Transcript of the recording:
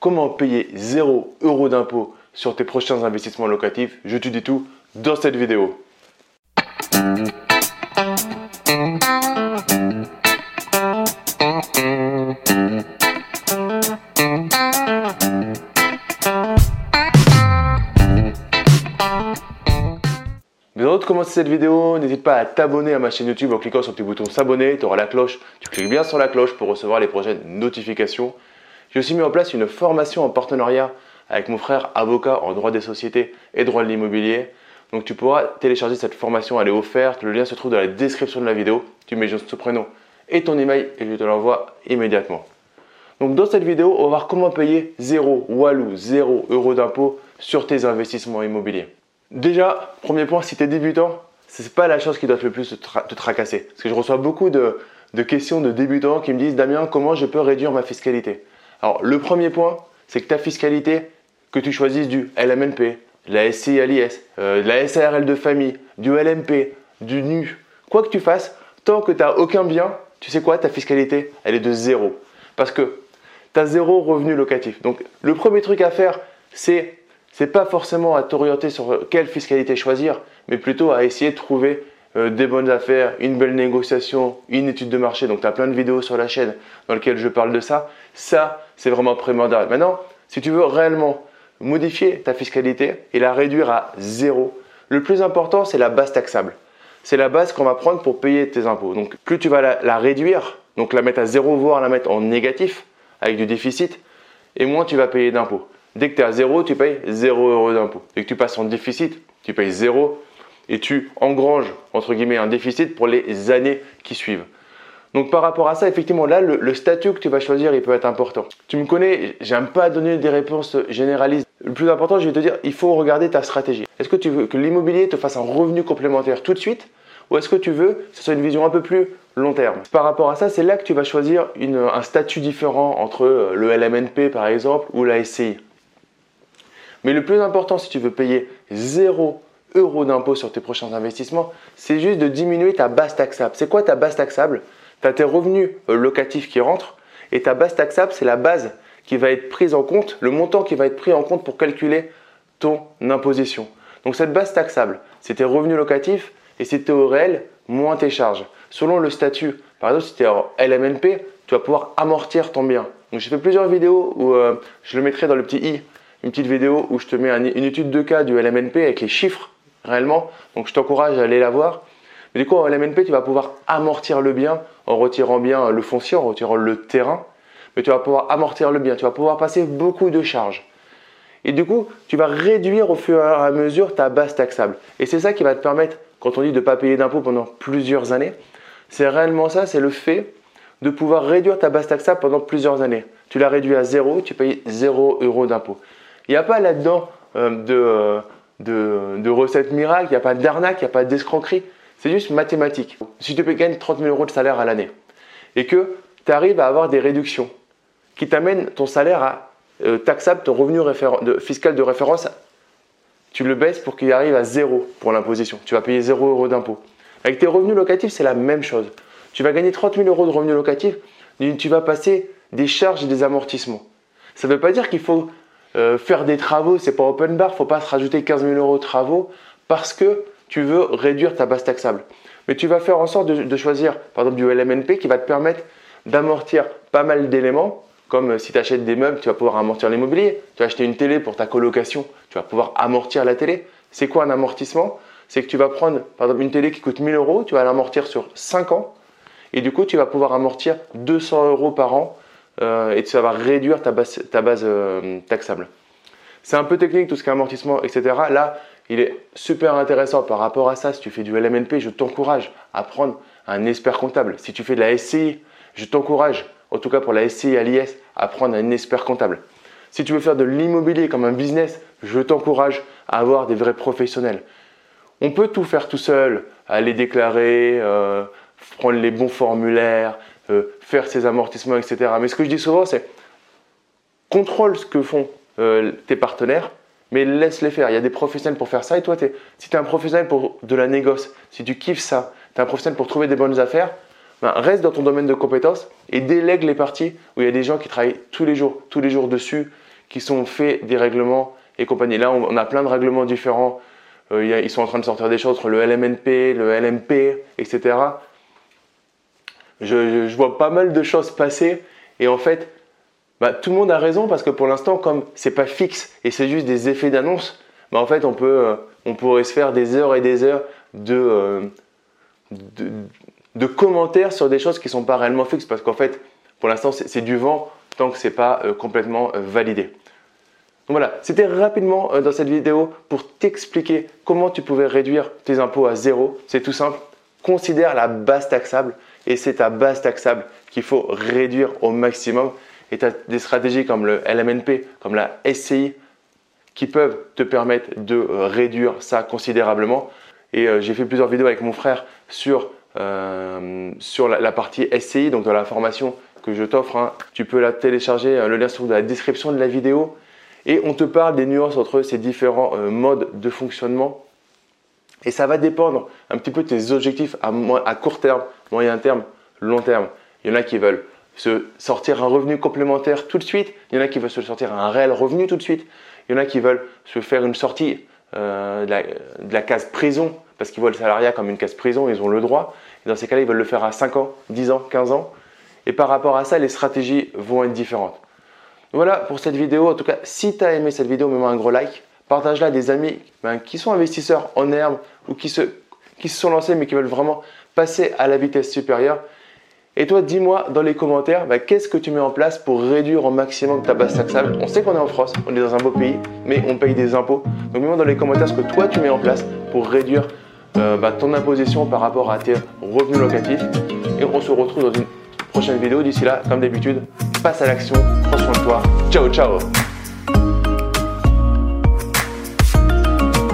comment payer 0 euros d'impôt sur tes prochains investissements locatifs? Je te dis tout dans cette vidéo. Mais avant de commencer cette vidéo, n'hésite pas à t'abonner à ma chaîne YouTube en cliquant sur le petit bouton s'abonner, tu auras la cloche, tu cliques bien sur la cloche pour recevoir les prochaines notifications. J'ai aussi mis en place une formation en partenariat avec mon frère avocat en droit des sociétés et droit de l'immobilier. Donc tu pourras télécharger cette formation, elle est offerte, le lien se trouve dans la description de la vidéo. Tu mets juste ton prénom et ton email et je te l'envoie immédiatement. Donc dans cette vidéo, on va voir comment payer 0 walou, 0 euros d'impôt sur tes investissements immobiliers. Déjà, premier point, si tu es débutant, ce n'est pas la chose qui doit le plus te, tracasser. Parce que je reçois beaucoup de, de questions de débutants qui me disent Damien, comment je peux réduire ma fiscalité? Alors le premier point, c'est que ta fiscalité, que tu choisisses du LMNP, la SCI l'IS, euh, la SARL de famille, du LMP, du NU, quoi que tu fasses, tant que tu n'as aucun bien, tu sais quoi, ta fiscalité, elle est de zéro. Parce que tu as zéro revenu locatif. Donc le premier truc à faire, c'est c'est pas forcément à t'orienter sur quelle fiscalité choisir, mais plutôt à essayer de trouver euh, des bonnes affaires, une belle négociation, une étude de marché. Donc tu as plein de vidéos sur la chaîne dans lesquelles je parle de ça. Ça, c'est vraiment primordial. Maintenant, si tu veux réellement modifier ta fiscalité et la réduire à zéro. Le plus important, c'est la base taxable. C'est la base qu'on va prendre pour payer tes impôts. Donc, plus tu vas la, réduire, donc la mettre à zéro, voire la mettre en négatif, avec du déficit, et moins tu vas payer d'impôts. Dès que tu es à zéro, tu payes zéro euros d'impôts. Dès que tu passes en déficit, tu payes zéro et tu engranges, entre guillemets, un déficit pour les années qui suivent. Donc par rapport à ça, effectivement, là, le, statut que tu vas choisir, il peut être important. Tu me connais, j'aime pas donner des réponses généralistes. Le plus important, je vais te dire, il faut regarder ta stratégie. Est-ce que tu veux que l'immobilier te fasse un revenu complémentaire tout de suite ou est-ce que tu veux que ce soit une vision un peu plus long terme? Par rapport à ça, c'est là que tu vas choisir un statut différent entre euh, le LMNP par exemple ou la SCI. Mais le plus important, si tu veux payer 0 euros d'impôt sur tes prochains investissements, c'est juste de diminuer ta base taxable. C'est quoi ta base taxable? Tu as tes revenus euh, locatifs qui rentrent et ta base taxable, c'est la base qui va être prise en compte, le montant qui va être pris en compte pour calculer ton imposition. Donc cette base taxable, c'est tes revenus locatifs et si tu es au réel, moins tes charges. Selon le statut, par exemple, si tu es en LMNP, tu vas pouvoir amortir ton bien. Donc j'ai fait plusieurs vidéos où euh, je le mettrai dans le petit i, une petite vidéo où je te mets une étude de cas du LMNP avec les chiffres réellement. Donc je t'encourage à aller la voir. Mais du coup, en LMNP, tu vas pouvoir amortir le bien en retirant bien le foncier, en retirant le terrain. Mais tu vas pouvoir amortir le bien. Tu vas pouvoir passer beaucoup de charges. Et du coup, tu vas réduire au fur et à mesure ta base taxable. Et c'est ça qui va te permettre, quand on dit de ne pas payer d'impôts pendant plusieurs années, c'est réellement ça, c'est le fait de pouvoir réduire ta base taxable pendant plusieurs années. Tu la réduis à zéro, tu payes zéro euros d'impôt. Il n'y a pas là-dedans euh, de, euh, de, de recettes miracles, il n'y a pas d'arnaque, il n'y a pas d'escroquerie. C'est juste mathématique. Si tu peux gagner 30 000 euros de salaire à l'année et que tu arrives à avoir des réductions qui t'amènent ton salaire à euh, taxable, ton revenu fiscal de référence, tu le baisses pour qu'il arrive à zéro pour l'imposition. Tu vas payer 0 euros d'impôt. Avec tes revenus locatifs, c'est la même chose. Tu vas gagner 30 000 euros de revenus locatifs, tu vas passer des charges et des amortissements. Ça ne veut pas dire qu'il faut euh, faire des travaux, c'est pas open bar, faut pas se rajouter 15 000 euros de travaux parce que tu veux réduire ta base taxable. Mais tu vas faire en sorte de, choisir, par exemple, du LMNP qui va te permettre d'amortir pas mal d'éléments, comme euh, si tu achètes des meubles, tu vas pouvoir amortir l'immobilier. Tu vas acheter une télé pour ta colocation, tu vas pouvoir amortir la télé. C'est quoi un amortissement? C'est que tu vas prendre, par exemple, une télé qui coûte 1000 euros, tu vas l'amortir sur 5 ans, et du coup, tu vas pouvoir amortir 200 euros par an, euh, et ça va réduire ta base, euh, taxable. C'est un peu technique tout ce qui est amortissement, etc. Là, il est super intéressant par rapport à ça. Si tu fais du LMNP, je t'encourage à prendre un expert comptable. Si tu fais de la SCI, je t'encourage, en tout cas pour la SCI à l'IS, à prendre un expert comptable. Si tu veux faire de l'immobilier comme un business, je t'encourage à avoir des vrais professionnels. On peut tout faire tout seul, aller déclarer, euh, prendre les bons formulaires, faire ses amortissements, etc. Mais ce que je dis souvent, c'est contrôle ce que font euh, tes partenaires mais laisse-les faire. Il y a des professionnels pour faire ça. Et toi, si tu es un professionnel pour de la négoce, si tu kiffes ça, tu es un professionnel pour trouver des bonnes affaires, ben, reste dans ton domaine de compétences et délègue les parties où il y a des gens qui travaillent tous les jours, tous les jours dessus, qui sont faits des règlements et compagnie. Là, on, a plein de règlements différents. Euh, ils sont en train de sortir des choses entre le LMNP, le LMP, etc. Je, vois pas mal de choses passer et en fait, bah, tout le monde a raison parce que pour l'instant, comme c'est pas fixe et c'est juste des effets d'annonce, bah, en fait, on, peut, euh, on pourrait se faire des heures et des heures de, euh, commentaires sur des choses qui ne sont pas réellement fixes parce qu'en fait, pour l'instant, c'est du vent tant que ce n'est pas complètement validé voilà, c'était rapidement euh, dans cette vidéo pour t'expliquer comment tu pouvais réduire tes impôts à zéro. C'est tout simple. Considère la base taxable et c'est ta base taxable qu'il faut réduire au maximum. Et tu as des stratégies comme le LMNP, comme la SCI qui peuvent te permettre de euh, réduire ça considérablement. Et euh, j'ai fait plusieurs vidéos avec mon frère sur, sur la, partie SCI, donc dans la formation que je t'offre. Hein. Tu peux la télécharger, le lien se trouve dans la description de la vidéo. Et on te parle des nuances entre ces différents euh, modes de fonctionnement. Et ça va dépendre un petit peu de tes objectifs à, court terme, moyen terme, long terme. Il y en a qui veulent se sortir un revenu complémentaire tout de suite. Il y en a qui veulent se sortir un réel revenu tout de suite. Il y en a qui veulent se faire une sortie euh, de, la, case prison parce qu'ils voient le salariat comme une case prison, ils ont le droit. Et dans ces cas-là, ils veulent le faire à 5 ans, 10 ans, 15 ans. Et par rapport à ça, les stratégies vont être différentes. Voilà pour cette vidéo. En tout cas, si tu as aimé cette vidéo, mets-moi un gros like. Partage-la à des amis ben, qui sont investisseurs en herbe ou qui se, qui se sont lancés mais qui veulent vraiment passer à la vitesse supérieure. Et toi, dis-moi dans les commentaires, ben, qu'est-ce que tu mets en place pour réduire au maximum ta base taxable? On sait qu'on est en France, on est dans un beau pays, mais on paye des impôts. Donc mets-moi dans les commentaires ce que toi tu mets en place pour réduire euh, ben, ton imposition par rapport à tes revenus locatifs. Et on se retrouve dans une prochaine vidéo. D'ici là, comme d'habitude, passe à l'action, prends soin de toi. Ciao, ciao